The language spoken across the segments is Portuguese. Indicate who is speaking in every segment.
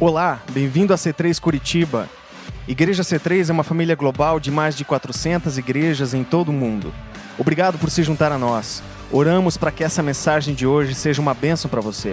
Speaker 1: Olá, bem-vindo a C3 Curitiba. Igreja C3 é uma família global de mais de 400 igrejas em todo o mundo. Obrigado por se juntar a nós. Oramos para que essa mensagem de hoje seja uma bênção para você.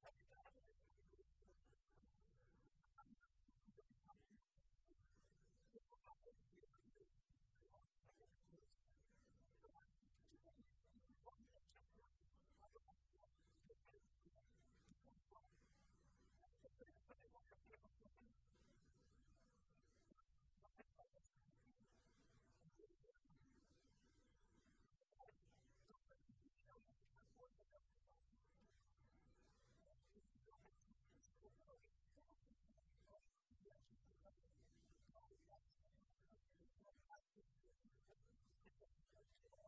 Speaker 1: I think that